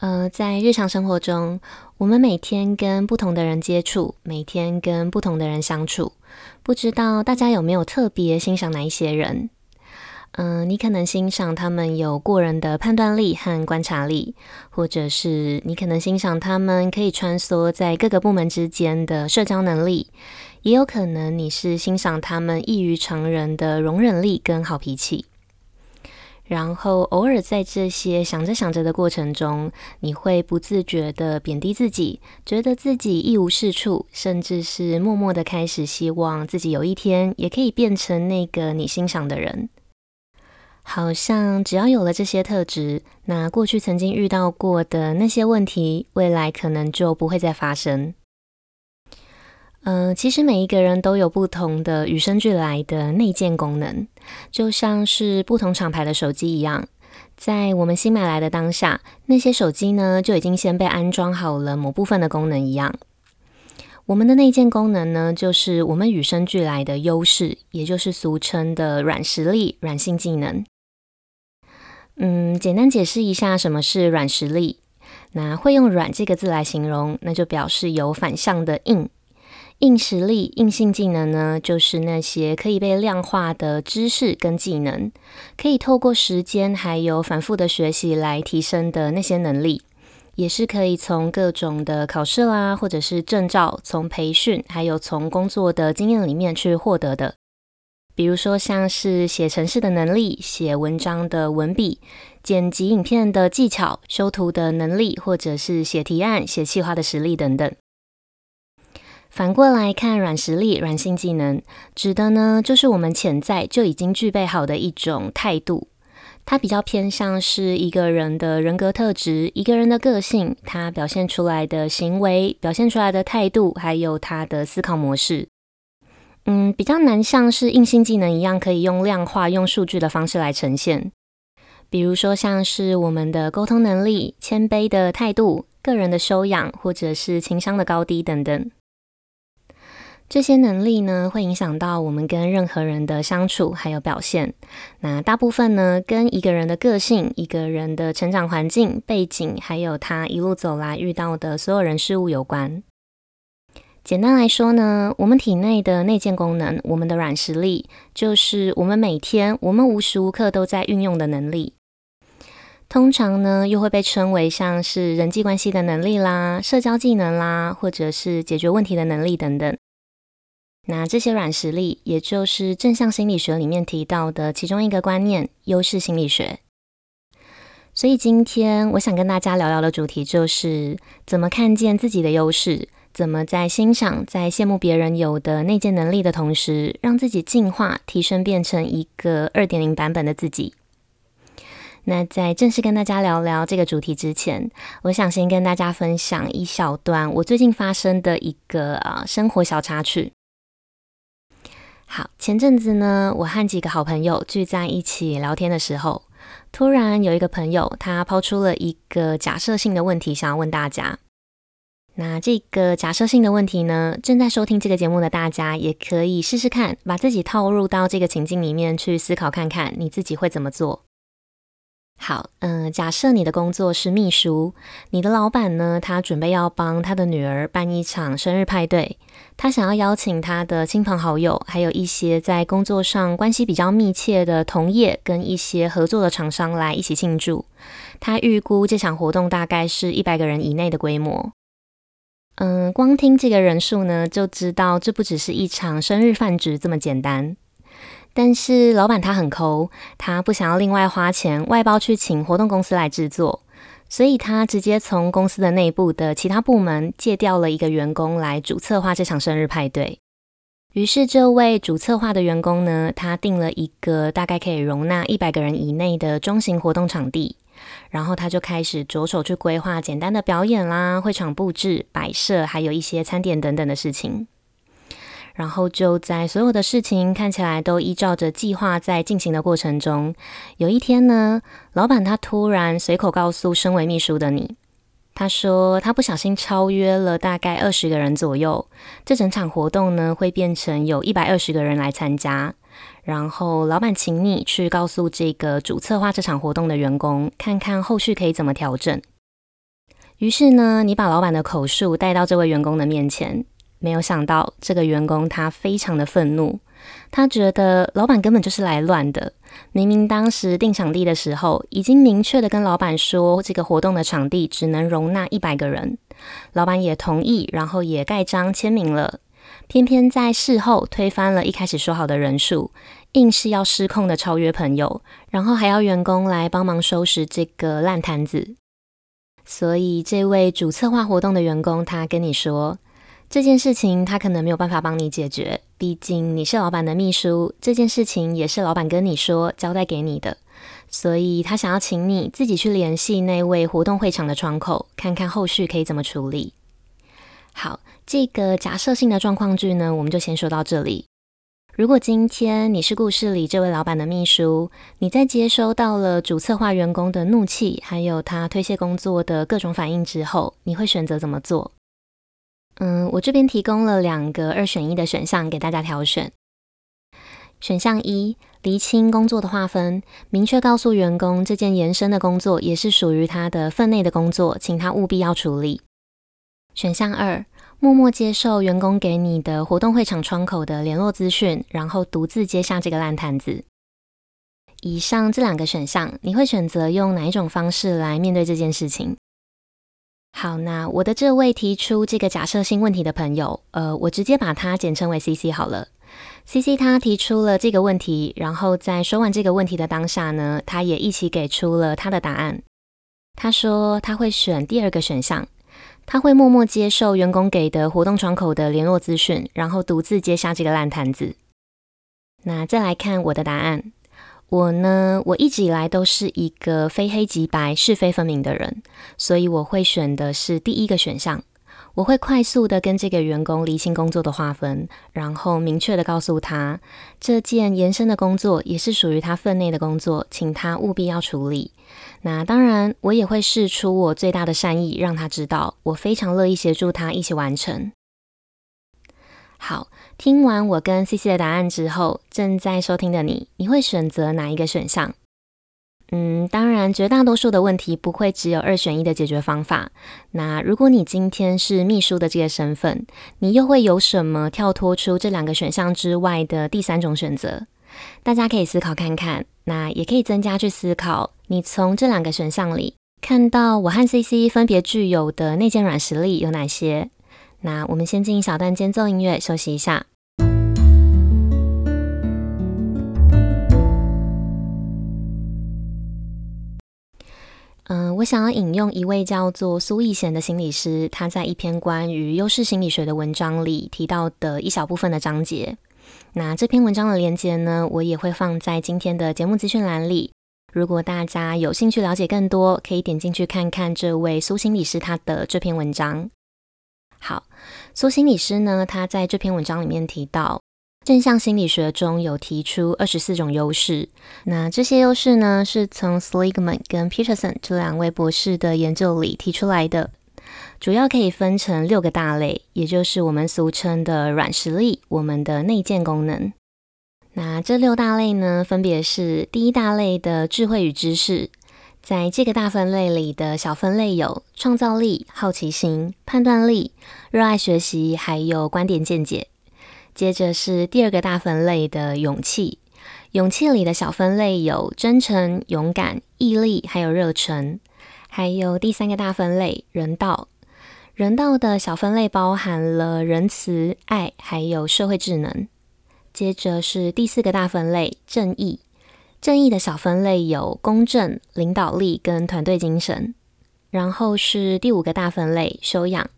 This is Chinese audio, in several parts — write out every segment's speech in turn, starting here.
呃，在日常生活中，我们每天跟不同的人接触，每天跟不同的人相处，不知道大家有没有特别欣赏哪一些人？嗯、你可能欣赏他们有过人的判断力和观察力，或者是你可能欣赏他们可以穿梭在各个部门之间的社交能力，也有可能你是欣赏他们异于常人的容忍力跟好脾气。然后偶尔在这些想着想着的过程中，你会不自觉的贬低自己，觉得自己一无是处，甚至是默默的开始希望自己有一天也可以变成那个你欣赏的人。好像只要有了这些特质，那过去曾经遇到过的那些问题，未来可能就不会再发生。嗯、呃，其实每一个人都有不同的与生俱来的内建功能，就像是不同厂牌的手机一样，在我们新买来的当下，那些手机呢就已经先被安装好了某部分的功能一样。我们的内建功能呢，就是我们与生俱来的优势，也就是俗称的软实力、软性技能。嗯，简单解释一下什么是软实力。那会用“软”这个字来形容，那就表示有反向的“硬”。硬实力、硬性技能呢，就是那些可以被量化的知识跟技能，可以透过时间还有反复的学习来提升的那些能力，也是可以从各种的考试啦，或者是证照，从培训，还有从工作的经验里面去获得的。比如说，像是写程式的能力、写文章的文笔、剪辑影片的技巧、修图的能力，或者是写提案、写企划的实力等等。反过来看，软实力、软性技能，指的呢，就是我们潜在就已经具备好的一种态度。它比较偏向是一个人的人格特质、一个人的个性，他表现出来的行为、表现出来的态度，还有他的思考模式。嗯，比较难像是硬性技能一样，可以用量化、用数据的方式来呈现。比如说，像是我们的沟通能力、谦卑的态度、个人的修养，或者是情商的高低等等。这些能力呢，会影响到我们跟任何人的相处还有表现。那大部分呢，跟一个人的个性、一个人的成长环境背景，还有他一路走来遇到的所有人事物有关。简单来说呢，我们体内的内建功能，我们的软实力，就是我们每天、我们无时无刻都在运用的能力。通常呢，又会被称为像是人际关系的能力啦、社交技能啦，或者是解决问题的能力等等。那这些软实力，也就是正向心理学里面提到的其中一个观念——优势心理学。所以今天我想跟大家聊聊的主题，就是怎么看见自己的优势，怎么在欣赏、在羡慕别人有的内建能力的同时，让自己进化、提升，变成一个二点零版本的自己。那在正式跟大家聊聊这个主题之前，我想先跟大家分享一小段我最近发生的一个啊生活小插曲。好，前阵子呢，我和几个好朋友聚在一起聊天的时候，突然有一个朋友他抛出了一个假设性的问题，想要问大家。那这个假设性的问题呢，正在收听这个节目的大家也可以试试看，把自己套入到这个情境里面去思考看看，你自己会怎么做。好，嗯、假设你的工作是秘书，你的老板呢，他准备要帮他的女儿办一场生日派对，他想要邀请他的亲朋好友，还有一些在工作上关系比较密切的同业跟一些合作的厂商来一起庆祝。他预估这场活动大概是一百个人以内的规模。嗯、光听这个人数呢，就知道这不只是一场生日饭局这么简单。但是老板他很抠，他不想要另外花钱外包去请活动公司来制作，所以他直接从公司的内部的其他部门借调了一个员工来主策划这场生日派对。于是这位主策划的员工呢，他订了一个大概可以容纳一百个人以内的中型活动场地，然后他就开始着手去规划简单的表演啦、会场布置、摆设，还有一些餐点等等的事情。然后就在所有的事情看起来都依照着计划在进行的过程中，有一天呢，老板他突然随口告诉身为秘书的你，他说他不小心超约了大概二十个人左右，这整场活动呢会变成有一百二十个人来参加，然后老板请你去告诉这个主策划这场活动的员工，看看后续可以怎么调整。于是呢，你把老板的口述带到这位员工的面前。没有想到，这个员工他非常的愤怒，他觉得老板根本就是来乱的。明明当时定场地的时候，已经明确的跟老板说，这个活动的场地只能容纳一百个人，老板也同意，然后也盖章签名了。偏偏在事后推翻了一开始说好的人数，硬是要失控的超越朋友，然后还要员工来帮忙收拾这个烂摊子。所以，这位主策划活动的员工，他跟你说。这件事情他可能没有办法帮你解决，毕竟你是老板的秘书，这件事情也是老板跟你说交代给你的，所以他想要请你自己去联系那位活动会场的窗口，看看后续可以怎么处理。好，这个假设性的状况剧呢，我们就先说到这里。如果今天你是故事里这位老板的秘书，你在接收到了主策划员工的怒气，还有他推卸工作的各种反应之后，你会选择怎么做？嗯，我这边提供了两个二选一的选项给大家挑选。选项一，厘清工作的划分，明确告诉员工这件延伸的工作也是属于他的分内的工作，请他务必要处理。选项二，默默接受员工给你的活动会场窗口的联络资讯，然后独自接下这个烂摊子。以上这两个选项，你会选择用哪一种方式来面对这件事情？好，那我的这位提出这个假设性问题的朋友，呃，我直接把他简称为 CC 好了。CC 他提出了这个问题，然后在说完这个问题的当下呢，他也一起给出了他的答案。他说他会选第二个选项，他会默默接受员工给的活动窗口的联络资讯，然后独自接下这个烂摊子。那再来看我的答案。我呢，我一直以来都是一个非黑即白、是非分明的人，所以我会选的是第一个选项。我会快速的跟这个员工厘清工作的划分，然后明确的告诉他，这件延伸的工作也是属于他分内的工作，请他务必要处理。那当然，我也会释出我最大的善意，让他知道我非常乐意协助他一起完成。好。听完我跟 CC 的答案之后，正在收听的你，你会选择哪一个选项？嗯，当然，绝大多数的问题不会只有二选一的解决方法。那如果你今天是秘书的这个身份，你又会有什么跳脱出这两个选项之外的第三种选择？大家可以思考看看，那也可以增加去思考，你从这两个选项里看到我和 CC 分别具有的内建软实力有哪些？那我们先进一小段间奏音乐，休息一下。嗯，我想要引用一位叫做苏逸贤的心理师，他在一篇关于优势心理学的文章里提到的一小部分的章节。那这篇文章的连结呢，我也会放在今天的节目资讯栏里。如果大家有兴趣了解更多，可以点进去看看这位苏心理师他的这篇文章。好，苏心理师呢，他在这篇文章里面提到。正向心理学中有提出二十四种优势，那这些优势呢，是从 Seligman 跟 Peterson 这两位博士的研究里提出来的，主要可以分成六个大类，也就是我们俗称的软实力，我们的内建功能。那这六大类呢，分别是第一大类的智慧与知识，在这个大分类里的小分类有创造力、好奇心、判断力、热爱学习，还有观点见解。接着是第二个大分类的勇气，勇气里的小分类有真诚、勇敢、毅力，还有热忱。还有第三个大分类人道，人道的小分类包含了仁慈、爱，还有社会智能。接着是第四个大分类正义，正义的小分类有公正、领导力跟团队精神。然后是第五个大分类修养。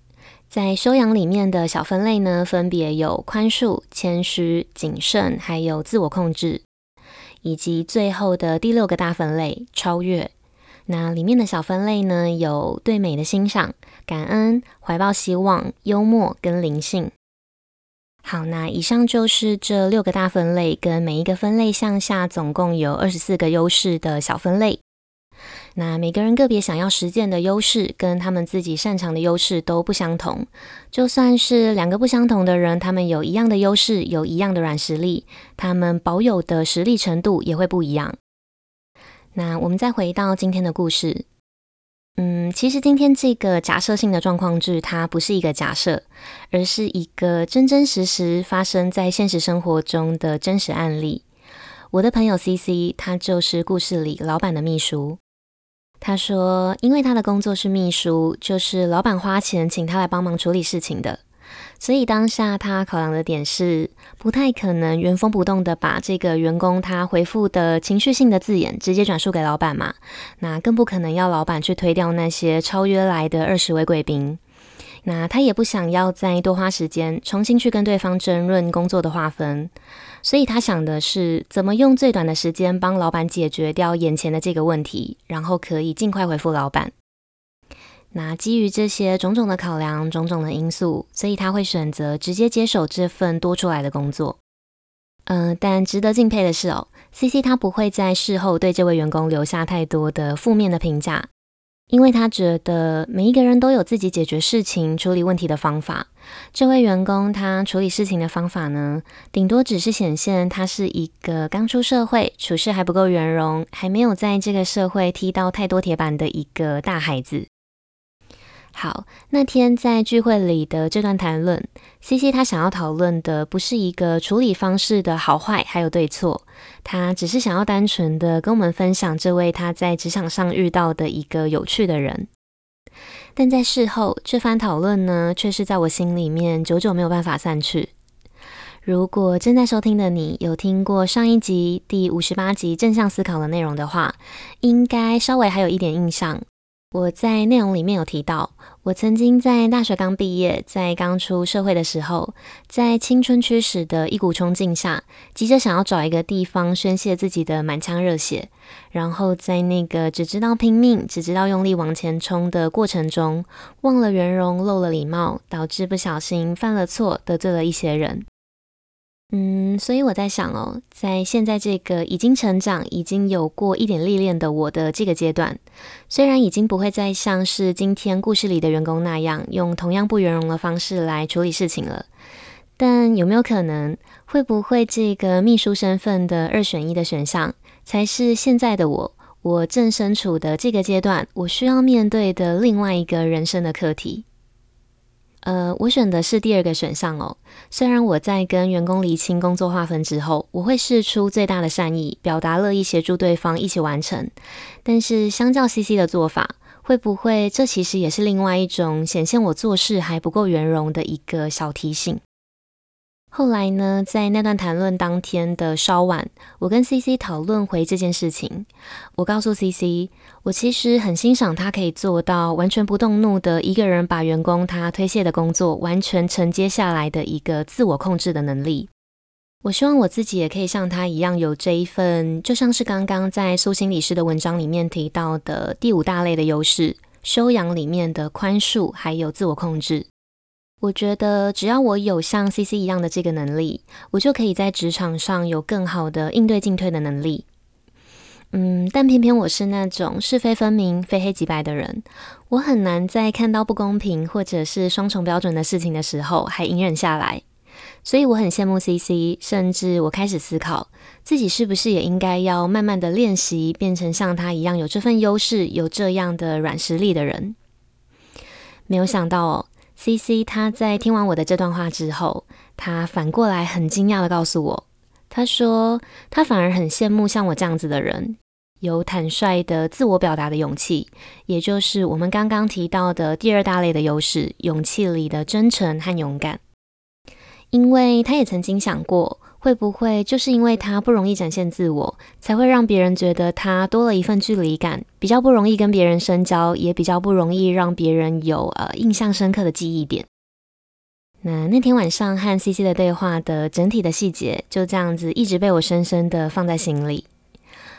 在修养里面的小分类呢，分别有宽恕、谦虚、谨慎，还有自我控制，以及最后的第六个大分类超越。那里面的小分类呢，有对美的欣赏、感恩、怀抱希望、幽默跟灵性。好，那以上就是这六个大分类，跟每一个分类向下总共有二十四个优势的小分类。那每个人个别想要实践的优势，跟他们自己擅长的优势都不相同。就算是两个不相同的人，他们有一样的优势，有一样的软实力，他们保有的实力程度也会不一样。那我们再回到今天的故事。嗯，其实今天这个假设性的状况剧，它不是一个假设，而是一个真真实实发生在现实生活中的真实案例。我的朋友 CC，他就是故事里老板的秘书。他说，因为他的工作是秘书，就是老板花钱请他来帮忙处理事情的。所以当下他考量的点是，不太可能原封不动的把这个员工他回复的情绪性的字眼直接转述给老板嘛，那更不可能要老板去推掉那些超约来的二十位贵宾。那他也不想要再多花时间重新去跟对方争论工作的划分，所以他想的是怎么用最短的时间帮老板解决掉眼前的这个问题，然后可以尽快回复老板。那基于这些种种的考量，种种的因素，所以他会选择直接接手这份多出来的工作。嗯、但值得敬佩的是哦，CC 他不会在事后对这位员工留下太多的负面的评价，因为他觉得每一个人都有自己解决事情、处理问题的方法。这位员工他处理事情的方法呢，顶多只是显现他是一个刚出社会、处事还不够圆融、还没有在这个社会踢到太多铁板的一个大孩子。好，那天在聚会里的这段谈论，CC 他想要讨论的不是一个处理方式的好坏，还有对错，他只是想要单纯的跟我们分享这位他在职场上遇到的一个有趣的人。但在事后，这番讨论呢，却是在我心里面久久没有办法散去。如果正在收听的你有听过上一集第五十八集正向思考的内容的话，应该稍微还有一点印象。我在内容里面有提到，我曾经在大学刚毕业，在刚出社会的时候，在青春驱使的一股冲劲下，急着想要找一个地方宣泄自己的满腔热血，然后在那个只知道拼命、只知道用力往前冲的过程中，忘了圆融、漏了礼貌，导致不小心犯了错，得罪了一些人。嗯，所以我在想哦，在现在这个已经成长、已经有过一点历练的我的这个阶段，虽然已经不会再像是今天故事里的员工那样，用同样不圆融的方式来处理事情了，但有没有可能，会不会这个秘书身份的二选一的选项，才是现在的我，我正身处的这个阶段，我需要面对的另外一个人生的课题？呃，我选的是第二个选项哦。虽然我在跟员工厘清工作划分之后，我会试出最大的善意，表达乐意协助对方一起完成，但是相较 CC 的做法，会不会这其实也是另外一种显现我做事还不够圆融的一个小提醒？后来呢，在那段谈论当天的稍晚，我跟 CC 讨论回这件事情。我告诉 CC，我其实很欣赏他可以做到完全不动怒的一个人把员工他推卸的工作完全承接下来的一个自我控制的能力。我希望我自己也可以像他一样有这一份，就像是刚刚在苏心理师的文章里面提到的第五大类的优势——修养里面的宽恕还有自我控制。我觉得只要我有像 CC 一样的这个能力，我就可以在职场上有更好的应对进退的能力。嗯，但偏偏我是那种是非分明、非黑即白的人，我很难在看到不公平或者是双重标准的事情的时候还隐忍下来。所以我很羡慕 CC，甚至我开始思考自己是不是也应该要慢慢的练习，变成像他一样有这份优势、有这样的软实力的人。没有想到。CC 他在听完我的这段话之后，他反过来很惊讶的告诉我，他说他反而很羡慕像我这样子的人，有坦率的自我表达的勇气，也就是我们刚刚提到的第二大类的优势——勇气里的真诚和勇敢。因为他也曾经想过。会不会就是因为他不容易展现自我，才会让别人觉得他多了一份距离感，比较不容易跟别人深交，也比较不容易让别人有呃印象深刻的记忆点？那那天晚上和 CC 的对话的整体的细节就这样子一直被我深深的放在心里。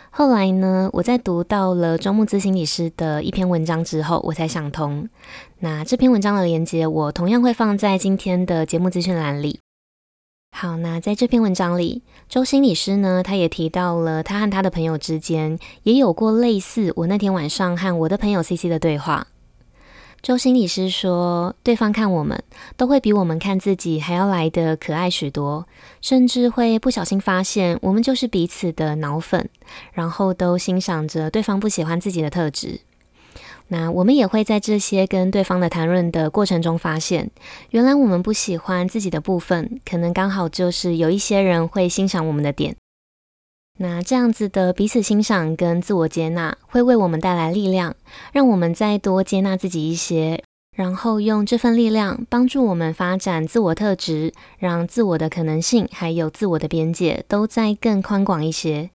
后来呢，我在读到了周慕姿心理师的一篇文章之后，我才想通。那这篇文章的连结我同样会放在今天的节目资讯栏里。好，那在这篇文章里，周心理师呢，他也提到了他和他的朋友之间也有过类似我那天晚上和我的朋友 CC 的对话。周心理师说，对方看我们都会比我们看自己还要来得可爱许多，甚至会不小心发现我们就是彼此的脑粉，然后都欣赏着对方不喜欢自己的特质。那我们也会在这些跟对方的谈论的过程中发现，原来我们不喜欢自己的部分，可能刚好就是有一些人会欣赏我们的点。那这样子的彼此欣赏跟自我接纳，会为我们带来力量，让我们再多接纳自己一些，然后用这份力量帮助我们发展自我特质，让自我的可能性还有自我的边界都再更宽广一些。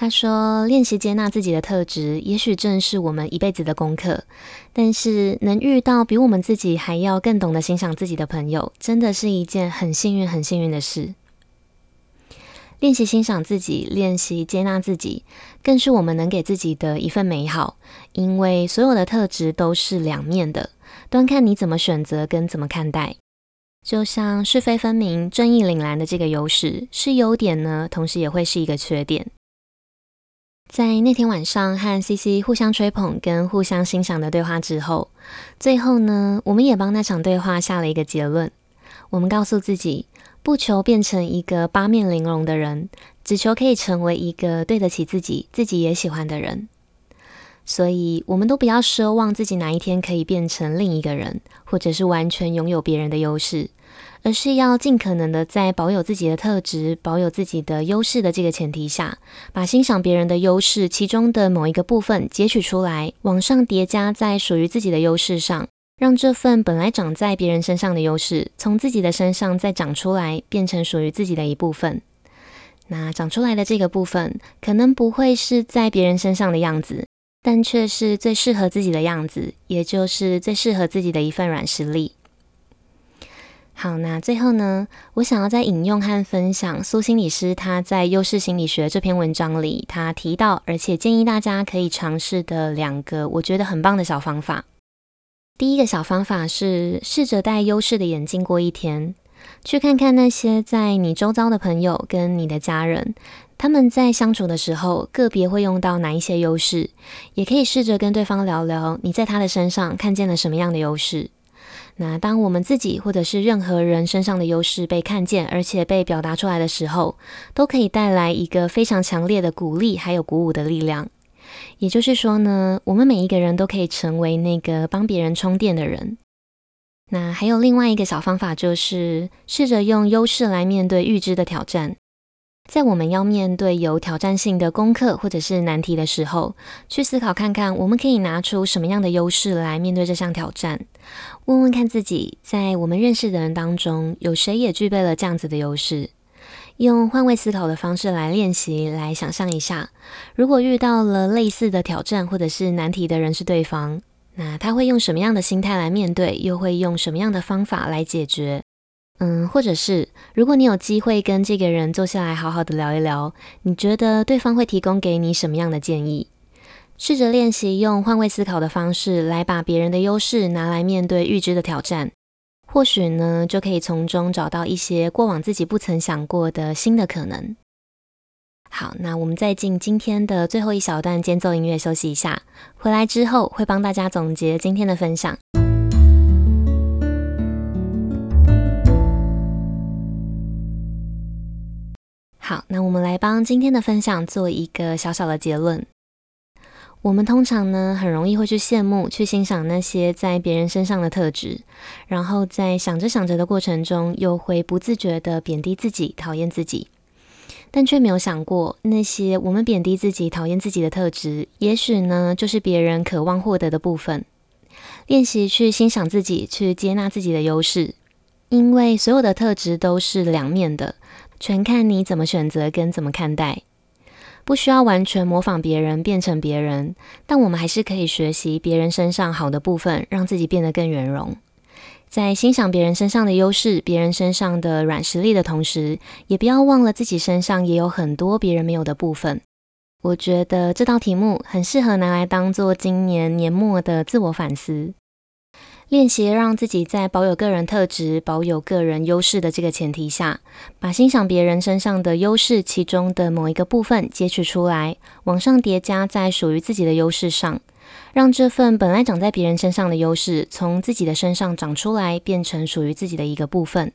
他说：“练习接纳自己的特质，也许正是我们一辈子的功课。但是，能遇到比我们自己还要更懂得欣赏自己的朋友，真的是一件很幸运、很幸运的事。练习欣赏自己，练习接纳自己，更是我们能给自己的一份美好。因为所有的特质都是两面的，端看你怎么选择跟怎么看待。就像是非分明、正义凛然的这个优势是优点呢，同时也会是一个缺点。”在那天晚上和 CC 互相吹捧跟互相欣赏的对话之后，最后呢，我们也帮那场对话下了一个结论。我们告诉自己，不求变成一个八面玲珑的人，只求可以成为一个对得起自己、自己也喜欢的人。所以，我们都不要奢望自己哪一天可以变成另一个人，或者是完全拥有别人的优势。而是要尽可能的在保有自己的特质、保有自己的优势的这个前提下，把欣赏别人的优势其中的某一个部分截取出来，往上叠加在属于自己的优势上，让这份本来长在别人身上的优势，从自己的身上再长出来，变成属于自己的一部分。那长出来的这个部分，可能不会是在别人身上的样子，但却是最适合自己的样子，也就是最适合自己的一份软实力。好，那最后呢，我想要再引用和分享苏心理师他在《优势心理学》这篇文章里，他提到而且建议大家可以尝试的两个我觉得很棒的小方法。第一个小方法是试着戴优势的眼镜过一天，去看看那些在你周遭的朋友跟你的家人，他们在相处的时候个别会用到哪一些优势，也可以试着跟对方聊聊你在他的身上看见了什么样的优势。那当我们自己或者是任何人身上的优势被看见，而且被表达出来的时候，都可以带来一个非常强烈的鼓励，还有鼓舞的力量。也就是说呢，我们每一个人都可以成为那个帮别人充电的人。那还有另外一个小方法，就是试着用优势来面对预知的挑战。在我们要面对有挑战性的功课或者是难题的时候，去思考看看，我们可以拿出什么样的优势来面对这项挑战。问问看自己，在我们认识的人当中，有谁也具备了这样子的优势？用换位思考的方式来练习，来想象一下，如果遇到了类似的挑战或者是难题的人是对方，那他会用什么样的心态来面对？又会用什么样的方法来解决？嗯，或者是如果你有机会跟这个人坐下来好好的聊一聊，你觉得对方会提供给你什么样的建议？试着练习用换位思考的方式来把别人的优势拿来面对预知的挑战，或许呢就可以从中找到一些过往自己不曾想过的新的可能。好，那我们再进今天的最后一小段间奏音乐休息一下，回来之后会帮大家总结今天的分享。好，那我们来帮今天的分享做一个小小的结论。我们通常呢，很容易会去羡慕、去欣赏那些在别人身上的特质，然后在想着想着的过程中，又会不自觉地贬低自己、讨厌自己，但却没有想过，那些我们贬低自己、讨厌自己的特质，也许呢，就是别人渴望获得的部分。练习去欣赏自己，去接纳自己的优势，因为所有的特质都是两面的。全看你怎么选择跟怎么看待，不需要完全模仿别人变成别人，但我们还是可以学习别人身上好的部分，让自己变得更圆融。在欣赏别人身上的优势、别人身上的软实力的同时，也不要忘了自己身上也有很多别人没有的部分。我觉得这道题目很适合拿来当做今年年末的自我反思。练习让自己在保有个人特质、保有个人优势的这个前提下，把欣赏别人身上的优势其中的某一个部分截取出来，往上叠加在属于自己的优势上，让这份本来长在别人身上的优势从自己的身上长出来，变成属于自己的一个部分，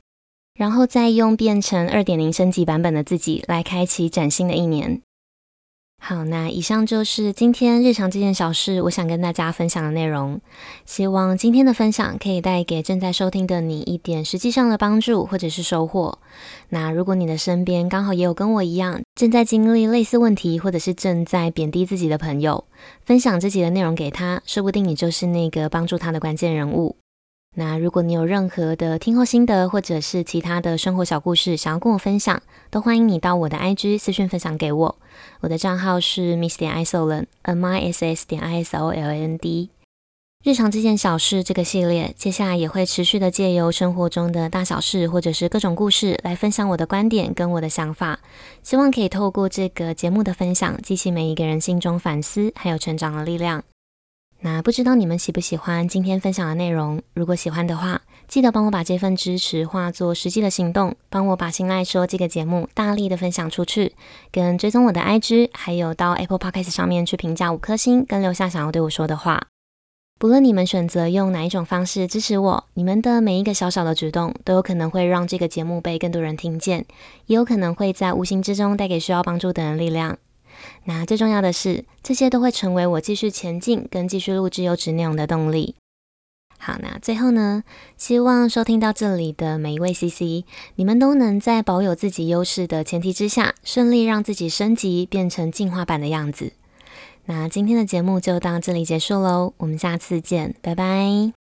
然后再用变成二点零升级版本的自己来开启崭新的一年。好，那以上就是今天日常这件小事，我想跟大家分享的内容。希望今天的分享可以带给正在收听的你一点实际上的帮助或者是收获。那如果你的身边刚好也有跟我一样正在经历类似问题，或者是正在贬低自己的朋友，分享自己的内容给他，说不定你就是那个帮助他的关键人物。那如果你有任何的听后心得，或者是其他的生活小故事想要跟我分享，都欢迎你到我的 IG 私讯分享给我。我的账号是 miss 点 Isolan，M i s s 点 i s o l a n d。日常这件小事这个系列，接下来也会持续的借由生活中的大小事，或者是各种故事来分享我的观点跟我的想法。希望可以透过这个节目的分享，激起每一个人心中反思还有成长的力量。那不知道你们喜不喜欢今天分享的内容？如果喜欢的话，记得帮我把这份支持化作实际的行动，帮我把心赖说这个节目大力的分享出去，跟追踪我的 IG，还有到 Apple Podcast 上面去评价五颗星，跟留下想要对我说的话。不论你们选择用哪一种方式支持我，你们的每一个小小的举动，都有可能会让这个节目被更多人听见，也有可能会在无形之中带给需要帮助的人力量。那最重要的是，这些都会成为我继续前进跟继续录制优质内容的动力。好，那最后呢，希望收听到这里的每一位 CC，你们都能在保有自己优势的前提之下，顺利让自己升级，变成进化版的样子。那今天的节目就到这里结束喽，我们下次见，拜拜。